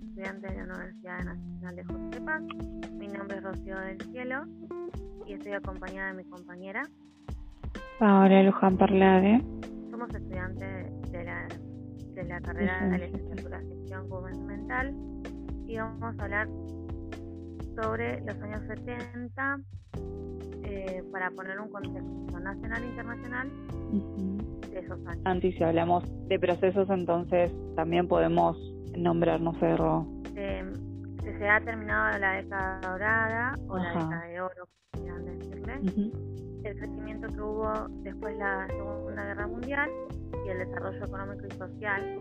estudiante de la Universidad Nacional de José Paz. Mi nombre es Rocío del Cielo y estoy acompañada de mi compañera. Paola Luján Parlade. Somos estudiantes de la, de la carrera de licenciatura de gestión gubernamental y vamos a hablar sobre los años 70 eh, para poner un contexto nacional e internacional de esos años. Antes, si hablamos de procesos, entonces también podemos nombrar, no sé, eh, se ha terminado la década dorada o la década de oro, quieran decirle. El crecimiento que hubo después de la Segunda Guerra Mundial y el desarrollo económico y social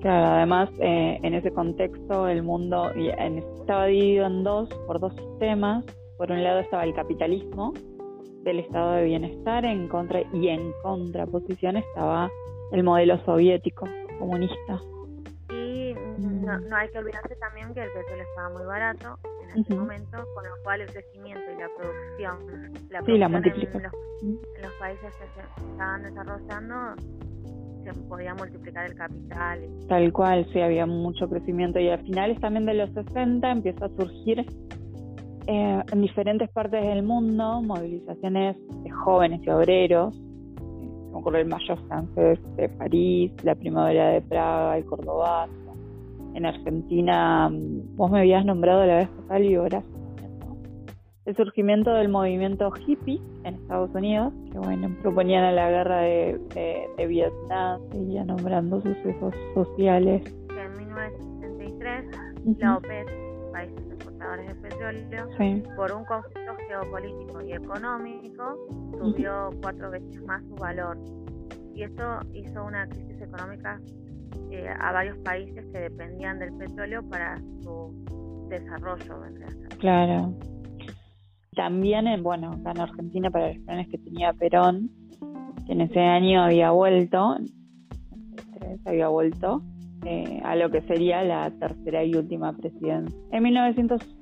Claro, además eh, en ese contexto el mundo estaba dividido en dos, por dos sistemas. Por un lado estaba el capitalismo del estado de bienestar en contra y en contraposición estaba el modelo soviético comunista. Y no, no hay que olvidarse también que el petróleo estaba muy barato en ese momento, con lo cual el crecimiento y la producción, la sí, la en, los, en los países que se estaban desarrollando podía multiplicar el capital. Tal cual, sí, había mucho crecimiento y a finales también de los 60 empieza a surgir eh, en diferentes partes del mundo movilizaciones de jóvenes y obreros, eh, como el Mayo francés de París, la Primavera de Praga, el Córdoba. En Argentina, vos me habías nombrado la vez pasada el el surgimiento del movimiento hippie en Estados Unidos, que bueno, proponían a la guerra de, de, Vietnam, seguía nombrando sucesos sociales. En 1963, la OPEP, países exportadores de petróleo, por un conflicto geopolítico y económico, subió cuatro veces más su valor. Y esto hizo una crisis económica eh, a varios países que dependían del petróleo para su desarrollo. Claro también, en, bueno, acá en Argentina, para los planes que tenía Perón, que en ese año había vuelto, había vuelto eh, a lo que sería la tercera y última presidencia. En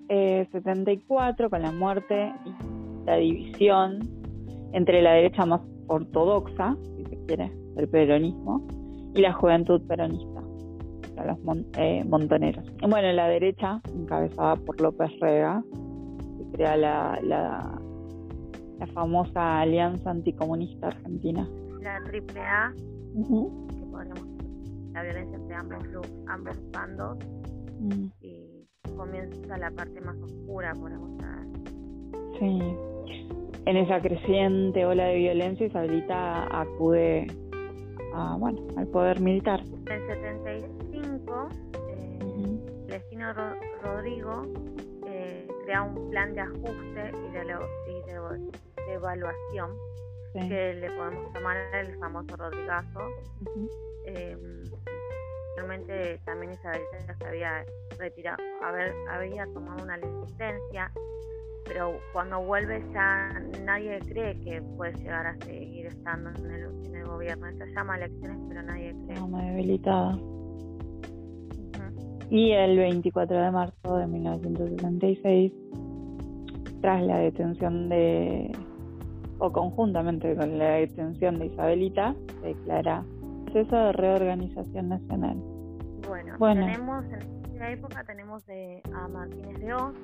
1974, con la muerte y la división entre la derecha más ortodoxa, si se quiere, del peronismo, y la juventud peronista, los eh, montoneros. Bueno, la derecha, encabezada por López Rega, crea la, la, la famosa Alianza Anticomunista Argentina. La AAA, que podríamos la violencia entre ambos, ambos bandos mm. Y comienza la parte más oscura, podemos estar. Sí. En esa creciente ola de violencia, Isabelita acude a, bueno, al poder militar. En el 75, eh, Destino Rodrigo crea un plan de ajuste y de, de, evaluación que le podemos llamar el famoso Rodrigazo. Eh, realmente también Isabel se había retirado, haber, había tomado una licencia, pero cuando vuelve ya nadie cree que puede llegar a seguir estando en el, en el gobierno. Ella llama elecciones, pero nadie cree. Está debilitada. Y el 24 de marzo de 1976, tras la detención de, o conjuntamente con la detención de Isabelita, se declara proceso de reorganización nacional. Bueno, tenemos en esa época tenemos a Martínez de Oz,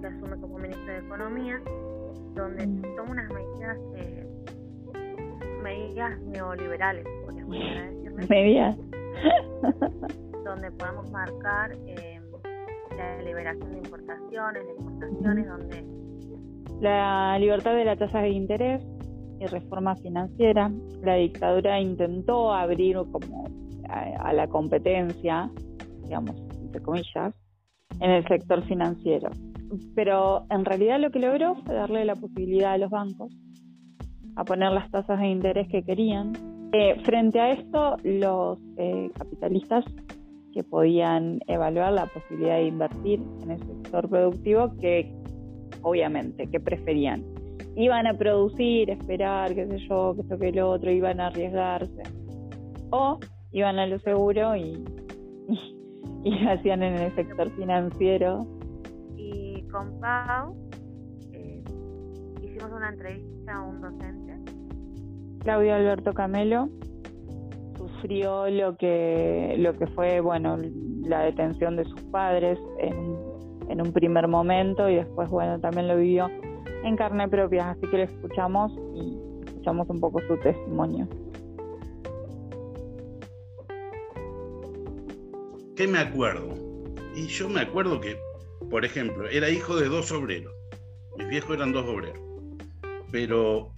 que asume como ministro de Economía, donde mm. toma unas medidas eh, medidas neoliberales, podríamos decirle. Medidas. donde podemos marcar eh, la liberación de importaciones, de exportaciones, donde... La libertad de la tasa de interés reforma financiera. La dictadura intentó abrir como a, la competencia, digamos, entre comillas, en el sector financiero. Pero en realidad lo que logró fue darle la posibilidad a los bancos a poner las tasas de interés que querían. Eh, frente a esto, los eh, capitalistas que podían evaluar la posibilidad de invertir en el sector productivo que obviamente que preferían. Iban a producir, esperar, qué sé yo, que esto que lo otro, iban a arriesgarse. O iban a lo seguro y, y, lo hacían en el sector financiero. Y con Pau eh, hicimos una entrevista a un docente. Claudio Alberto Camelo, sufrió lo que, lo que fue, bueno, la detención de sus padres en, en un primer momento y después, bueno, también lo vivió en carne propia, así que le escuchamos y escuchamos un poco su testimonio. ¿Qué me acuerdo? Y yo me acuerdo que, por ejemplo, era hijo de dos obreros. Mis viejos eran dos obreros. Pero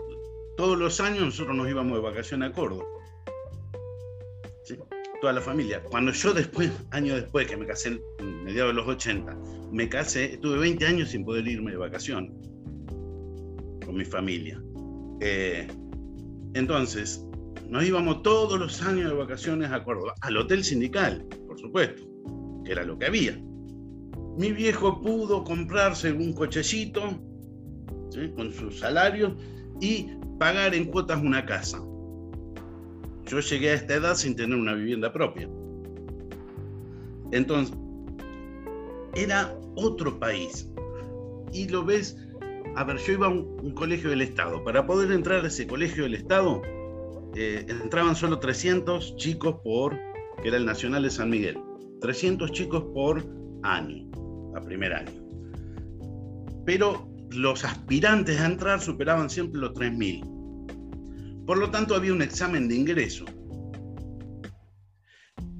todos los años nosotros nos íbamos de vacaciones a Córdoba. Toda la familia. Cuando yo después, años después, que me casé en mediados de los 80, me casé, estuve 20 años sin poder irme de vacaciones mi familia. Eh, entonces, nos íbamos todos los años de vacaciones a Córdoba, al Hotel Sindical, por supuesto, que era lo que había. Mi viejo pudo comprarse un cochecito con su salario y pagar en cuotas una casa. Yo llegué a esta edad sin tener una vivienda propia. Entonces, era otro país. Y lo ves, a ver, yo iba a un, colegio del Estado. Para poder entrar a ese colegio del Estado, eh, entraban solo 300 chicos por, que era el Nacional de San Miguel. 300 chicos por año, a primer año. Pero los aspirantes a entrar superaban siempre los 3.000. Por lo tanto, había un examen de ingreso.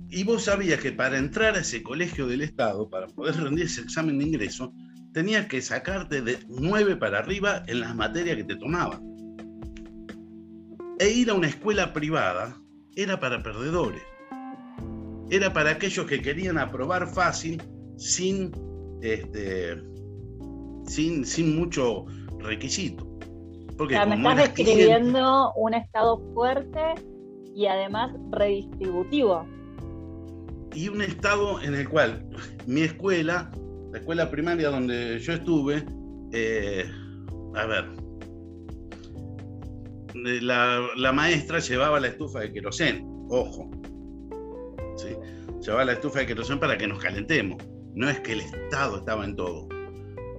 Y vos sabías que para entrar a ese colegio del Estado, para poder rendir ese examen de ingreso, tenías que sacarte de 9 para arriba en las materias que te tomaban. E ir a una escuela privada era para perdedores. Era para aquellos que querían aprobar fácil sin este, sin, sin mucho requisito. Porque me estás describiendo un Estado fuerte y además redistributivo. Y un Estado en el cual mi escuela, la escuela primaria donde yo estuve, eh, a ver, la, maestra llevaba la estufa de querosén, ojo, llevaba la estufa de querosén para que nos calentemos. No es que el Estado estaba en todo.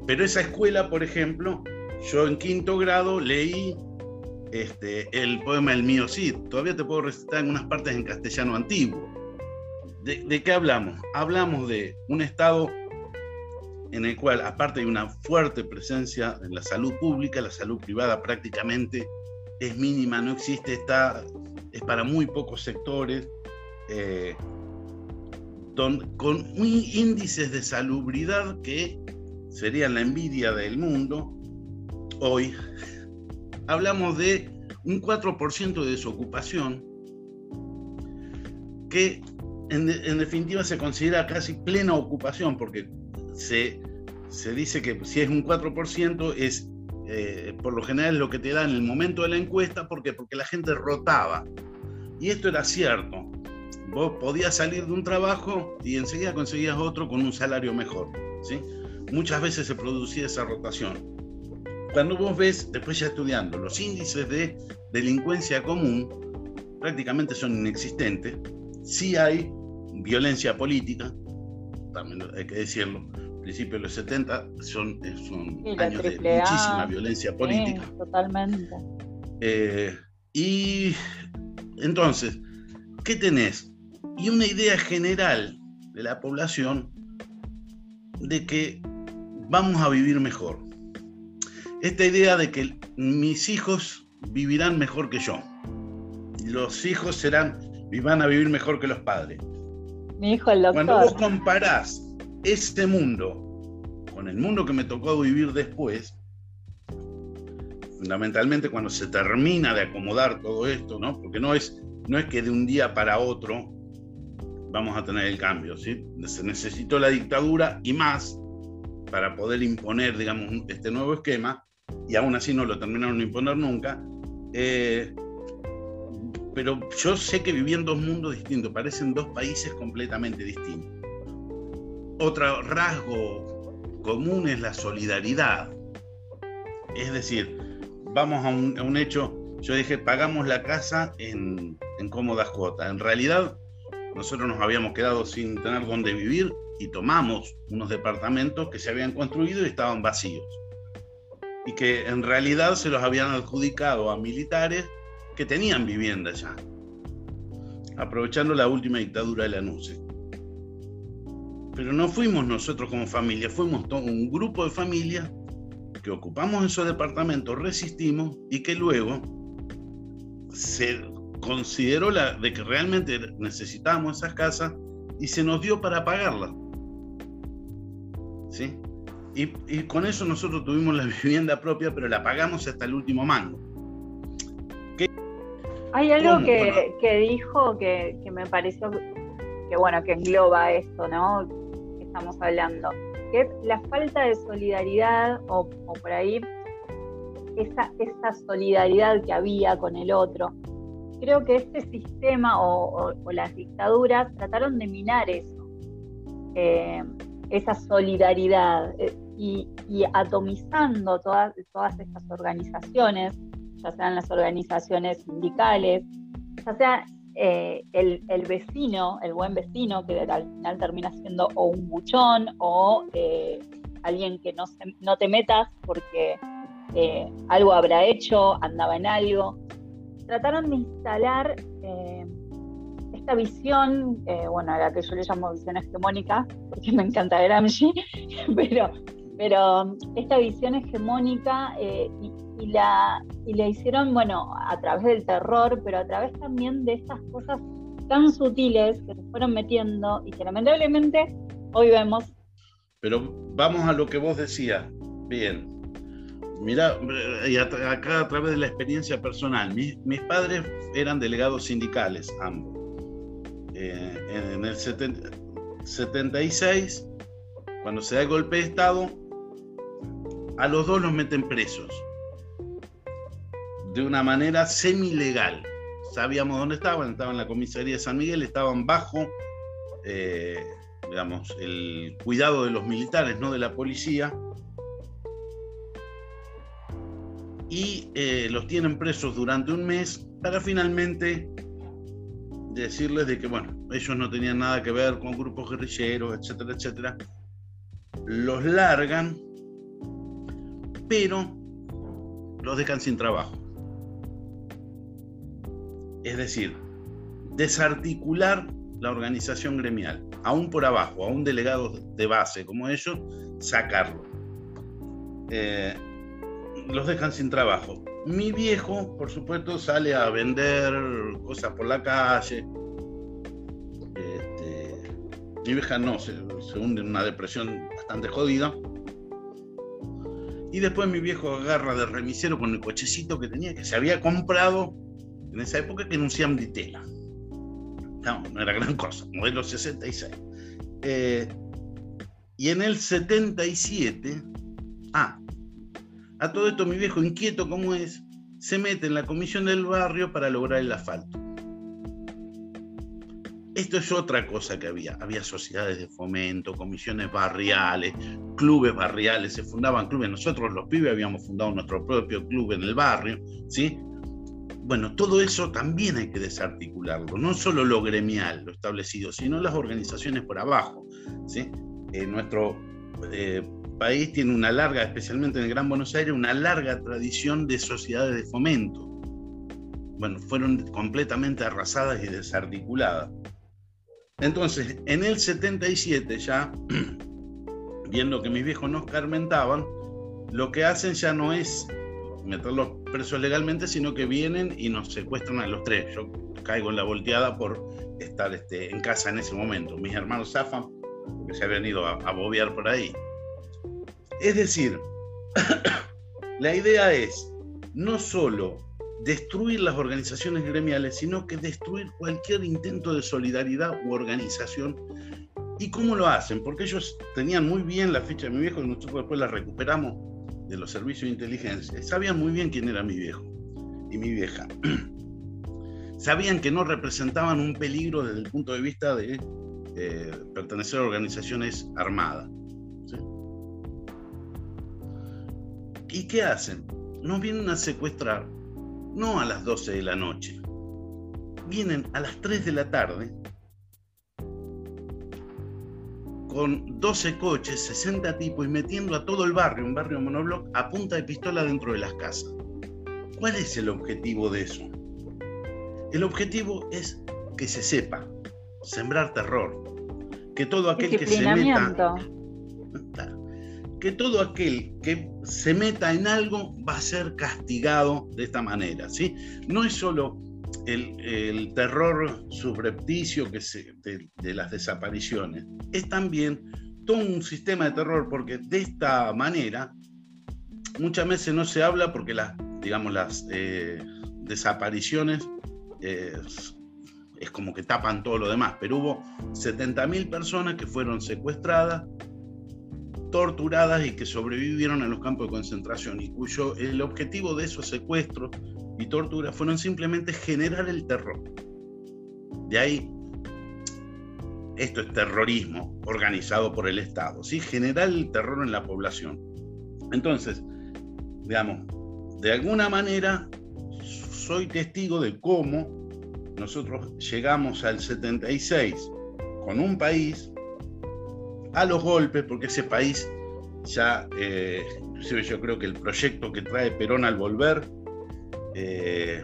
Pero esa escuela, por ejemplo, yo en quinto grado leí este, el poema El mío Cid. Todavía te puedo recitar en unas partes en castellano antiguo. ¿De, qué hablamos? Hablamos de un Estado en el cual, aparte de una fuerte presencia en la salud pública, la salud privada prácticamente es mínima, no existe, está, es para muy pocos sectores, eh, con índices de salubridad que serían la envidia del mundo, hoy hablamos de un 4% de desocupación que en, definitiva se considera casi plena ocupación porque se, se dice que si es un 4% es eh, por lo general lo que te da en el momento de la encuesta porque, porque la gente rotaba. Y esto era cierto. Vos podías salir de un trabajo y enseguida conseguías otro con un salario mejor. ¿sí? muchas veces se producía esa rotación. Cuando vos ves, después ya estudiando, los índices de delincuencia común prácticamente son inexistentes. Sí hay violencia política, también hay que decirlo, principios de los 70 son, eh, son años de muchísima violencia política. totalmente. Eh, y entonces, ¿qué tenés? Y una idea general de la población de que vamos a vivir mejor. Esta idea de que mis hijos vivirán mejor que yo. Los hijos serán y van a vivir mejor que los padres. Mi hijo el doctor. Cuando vos comparás este mundo con el mundo que me tocó vivir después, fundamentalmente cuando se termina de acomodar todo esto, ¿no? Porque no es, no es que de un día para otro vamos a tener el cambio, ¿sí? Se necesitó la dictadura y más para poder imponer, digamos, este nuevo esquema, y aún así no lo terminaron de imponer nunca. Eh, pero yo sé que viví en dos mundos distintos, parecen dos países completamente distintos. Otro rasgo común es la solidaridad. Es decir, vamos a un, hecho, yo dije, pagamos la casa en, cómodas cuotas. En realidad, nosotros nos habíamos quedado sin tener dónde vivir y tomamos unos departamentos que se habían construido y estaban vacíos. Y que en realidad se los habían adjudicado a militares que tenían vivienda ya, aprovechando la última dictadura de la NUCE. Pero no fuimos nosotros como familia, fuimos todo un grupo de familias que ocupamos esos departamentos, resistimos y que luego se consideró la, de que realmente necesitábamos esas casas y se nos dio para pagarlas. ¿Sí? Y, con eso nosotros tuvimos la vivienda propia, pero la pagamos hasta el último mango. Hay algo que, dijo que, me pareció que, bueno, que engloba esto, ¿no? Estamos hablando, que es la falta de solidaridad o, por ahí esa, esa solidaridad que había con el otro. Creo que este sistema o, las dictaduras trataron de minar eso, eh, esa solidaridad eh, y, atomizando todas, todas estas organizaciones, ya sean las organizaciones sindicales, ya sea eh, el, vecino, el buen vecino, que al final termina siendo o un buchón o alguien que no, no te metas porque algo habrá hecho, andaba en algo. Trataron de instalar eh, esta visión, eh, bueno, a la que yo le llamo visión hegemónica, porque me encanta Gramsci, pero, pero esta visión hegemónica eh, y, la, y la hicieron, bueno, a través del terror, pero a través también de estas cosas tan sutiles que se fueron metiendo y que lamentablemente hoy vemos. Pero vamos a lo que vos decías. Bien, Mira, y acá a través de la experiencia personal, mis, padres eran delegados sindicales, ambos. Eh, en el 76, cuando se da el golpe de Estado, a los dos los meten presos. De una manera semi-legal. Sabíamos dónde estaban, estaban en la comisaría de San Miguel, estaban bajo, eh, digamos, el cuidado de los militares, no de la policía y eh, los tienen presos durante un mes para finalmente decirles de que, bueno, ellos no tenían nada que ver con grupos guerrilleros, etcétera, etcétera. Los largan, pero los dejan sin trabajo. Es decir, desarticular la organización gremial, aún por abajo, a un delegado de base como ellos, sacarlo. Eh, los dejan sin trabajo. Mi viejo, por supuesto, sale a vender cosas por la calle. Este, mi vieja no, se, hunde en una depresión bastante jodida. Y después mi viejo agarra de remisero con el cochecito que tenía, que se había comprado en esa época que anunciaban de tela. No, no era gran cosa, modelo 66. Eh, y en el 77, ah, a todo esto mi viejo, inquieto como es, se mete en la comisión del barrio para lograr el asfalto. Esto es otra cosa que había. Había sociedades de fomento, comisiones barriales, clubes barriales, se fundaban clubes. Nosotros los pibes habíamos fundado nuestro propio club en el barrio, ¿sí? Bueno, todo eso también hay que desarticularlo, no solo lo gremial, lo establecido, sino las organizaciones por abajo, ¿sí? Eh, nuestro eh, país tiene una larga, especialmente en el Gran Buenos Aires, una larga tradición de sociedades de fomento. Bueno, fueron completamente arrasadas y desarticuladas. Entonces, en el 77 ya, viendo que mis viejos nos carmentaban, lo que hacen ya no es meterlos presos legalmente, sino que vienen y nos secuestran a los tres. Yo caigo en la volteada por estar este, en casa en ese momento. Mis hermanos zafan, porque se habían ido a, a bobear por ahí. Es decir, la idea es no solo destruir las organizaciones gremiales, sino que destruir cualquier intento de solidaridad u organización. ¿Y cómo lo hacen? Porque ellos tenían muy bien la ficha de mi viejo y nosotros después la recuperamos de los servicios de inteligencia. Sabían muy bien quién era mi viejo y mi vieja. Sabían que no representaban un peligro desde el punto de vista de eh, pertenecer a organizaciones armadas. ¿Y qué hacen? Nos vienen a secuestrar, no a las 12 de la noche, vienen a las 3 de la tarde con 12 coches, 60 tipos y metiendo a todo el barrio, un barrio monobloc, a punta de pistola dentro de las casas. ¿Cuál es el objetivo de eso? El objetivo es que se sepa, sembrar terror, que todo aquel que se meta que todo aquel que se meta en algo va a ser castigado de esta manera, ¿sí? No es solo el, terror subrepticio que de, las desapariciones, es también todo un sistema de terror, porque de esta manera muchas veces no se habla porque las, digamos, las eh, desapariciones eh, es como que tapan todo lo demás, pero hubo 70.000 personas que fueron secuestradas torturadas y que sobrevivieron en los campos de concentración y cuyo el objetivo de esos secuestros y torturas fueron simplemente generar el terror. De ahí, esto es terrorismo organizado por el Estado, ¿sí? generar el terror en la población. Entonces, digamos, de alguna manera soy testigo de cómo nosotros llegamos al 76 con un país a los golpes, porque ese país ya, eh, yo creo que el proyecto que trae Perón al volver eh,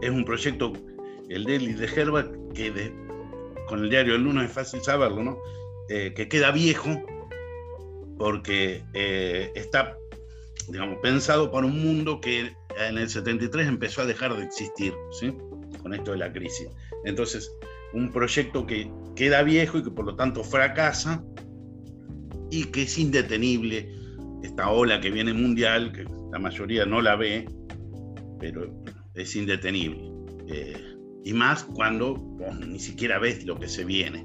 es un proyecto, el de de Herba, que con el diario El Lunes es fácil saberlo, ¿no? Eh, que queda viejo porque está, digamos, pensado para un mundo que en el 73 empezó a dejar de existir, ¿sí? Con esto de la crisis. Entonces, un proyecto que queda viejo y que por lo tanto fracasa y que es indetenible. Esta ola que viene mundial, que la mayoría no la ve, pero es indetenible. Eh, y más cuando ni siquiera ves lo que se viene.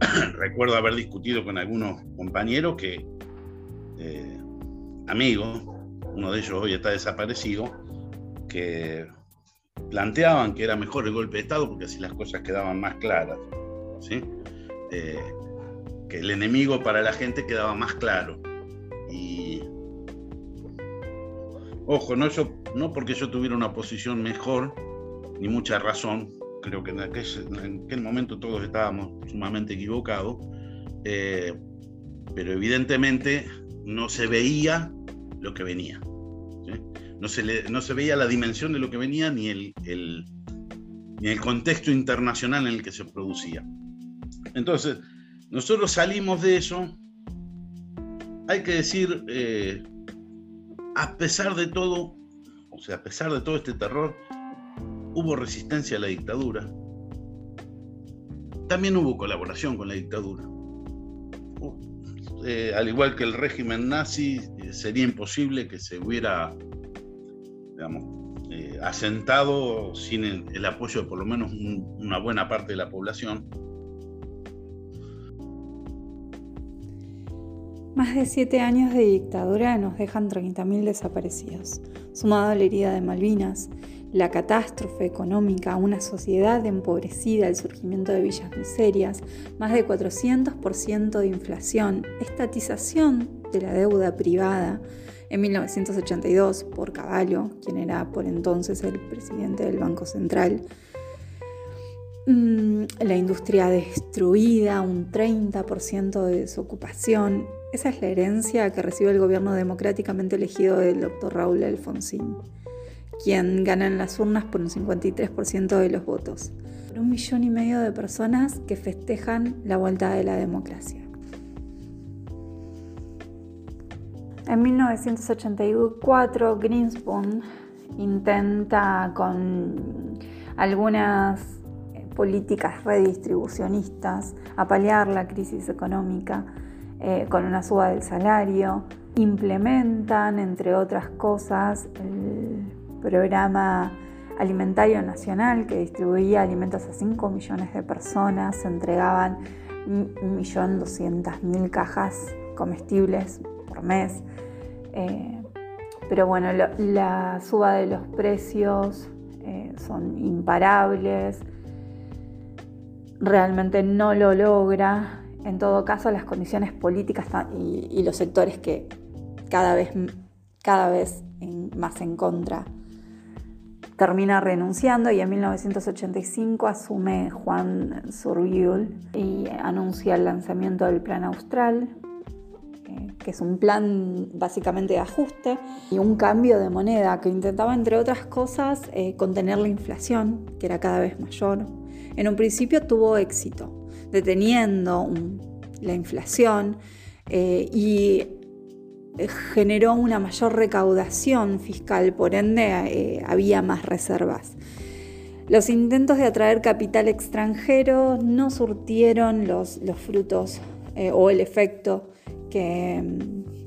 Recuerdo haber discutido con algunos compañeros que, eh, amigos, uno de ellos hoy está desaparecido, que planteaban que era mejor el golpe de Estado porque así las cosas quedaban más claras. ¿sí? Eh, que el enemigo para la gente quedaba más claro. Y ojo, no, no porque yo tuviera una posición mejor, ni mucha razón, creo que en aquel, en aquel momento todos estábamos sumamente equivocados, eh, pero evidentemente no se veía lo que venía no se, no se veía la dimensión de lo que venía ni el, ni el contexto internacional en el que se producía. Entonces, nosotros salimos de eso, hay que decir, eh, a pesar de todo, o sea, a pesar de todo este terror, hubo resistencia a la dictadura. También hubo colaboración con la dictadura. Eh, al igual que el régimen nazi, eh, sería imposible que se hubiera eh, asentado sin el, apoyo de por lo menos una buena parte de la población. Más de siete años de dictadura nos dejan 30.000 desaparecidos, sumado a la herida de Malvinas, la catástrofe económica, una sociedad empobrecida, el surgimiento de villas miserias, más de 400% de inflación, estatización de la deuda privada, en 1982 por Caballo, quien era por entonces el presidente del Banco Central. Mm, la industria destruida, un 30% de desocupación. Esa es la herencia que recibe el gobierno democráticamente elegido del doctor Raúl Alfonsín, quien gana en las urnas por un 53% de los votos. Un millón y medio de personas que festejan la vuelta de la democracia. En 1984, Greenspoon intenta con algunas eh, políticas redistribucionistas apalear la crisis económica eh, con una suba del salario. Implementan, entre otras cosas, el programa alimentario nacional que distribuía alimentos a 5 millones de personas. Se entregaban 1.200.000 cajas comestibles por mes. Eh, pero bueno, la suba de los precios eh, son imparables, realmente no lo logra. En todo caso, las condiciones políticas y, los sectores que cada vez, cada vez más en contra termina renunciando y en 1985 asume Juan Surviul y anuncia el lanzamiento del Plan Austral, que es un plan básicamente de ajuste, y un cambio de moneda que intentaba, entre otras cosas, eh, contener la inflación, que era cada vez mayor. En un principio tuvo éxito. Deteniendo la inflación eh, y generó una mayor recaudación fiscal, por ende eh, había más reservas. Los intentos de atraer capital extranjero no surtieron los, frutos eh, o el efecto que,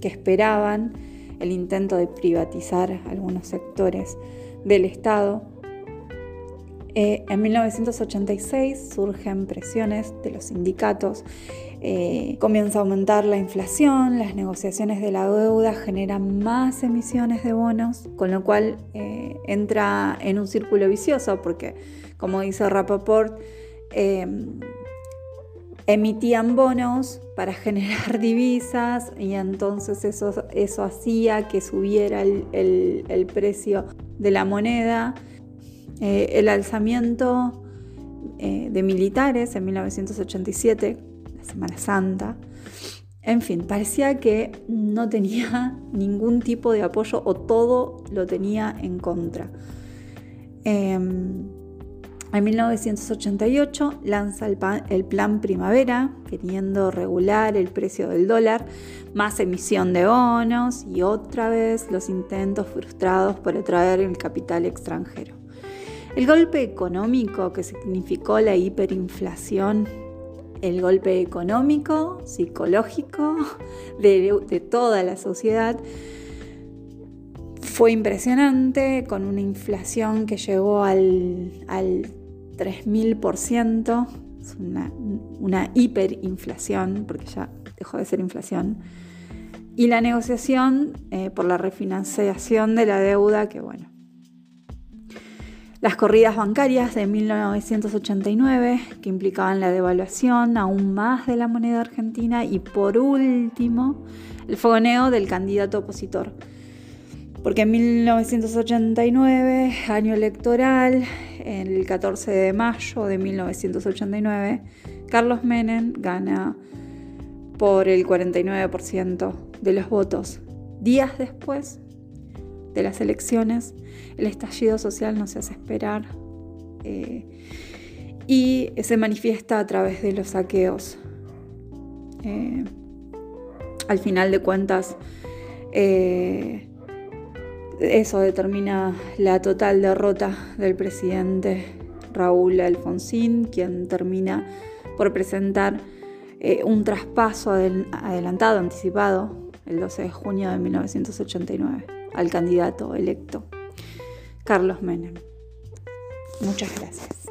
esperaban, el intento de privatizar algunos sectores del Estado. Eh, en 1986 surgen presiones de los sindicatos eh, comienza a aumentar la inflación, las negociaciones de la deuda generan más emisiones de bonos, con lo cual eh, entra en un círculo vicioso porque, como dice Rapaport, eh, emitían bonos para generar divisas y entonces eso, eso hacía que subiera el precio de la moneda. El alzamiento de militares en 1987 Semana Santa. En fin, parecía que no tenía ningún tipo de apoyo o todo lo tenía en contra. Em, en 1988 lanza el, el, Plan Primavera, queriendo regular el precio del dólar, más emisión de bonos y otra vez los intentos frustrados por atraer el capital extranjero. El golpe económico que significó la hiperinflación el golpe económico, psicológico de, toda la sociedad. Fue impresionante, con una inflación que llegó al, al 3.000%, una, una hiperinflación, porque ya dejó de ser inflación. Y la negociación eh, por la refinanciación de la deuda, que bueno, las corridas bancarias de 1989, que implicaban la devaluación aún más de la moneda argentina, y por último, el fogoneo del candidato opositor. Porque en 1989, año electoral, el 14 de mayo de 1989, Carlos Menem gana por el 49% de los votos. Días después de las elecciones, el estallido social no se hace esperar eh, y se manifiesta a través de los saqueos. Eh, al final de cuentas, eh, eso determina la total derrota del presidente Raúl Alfonsín, quien termina por presentar un traspaso adelantado, anticipado, el 12 de junio de 1989, al candidato electo Carlos Menem. Muchas gracias.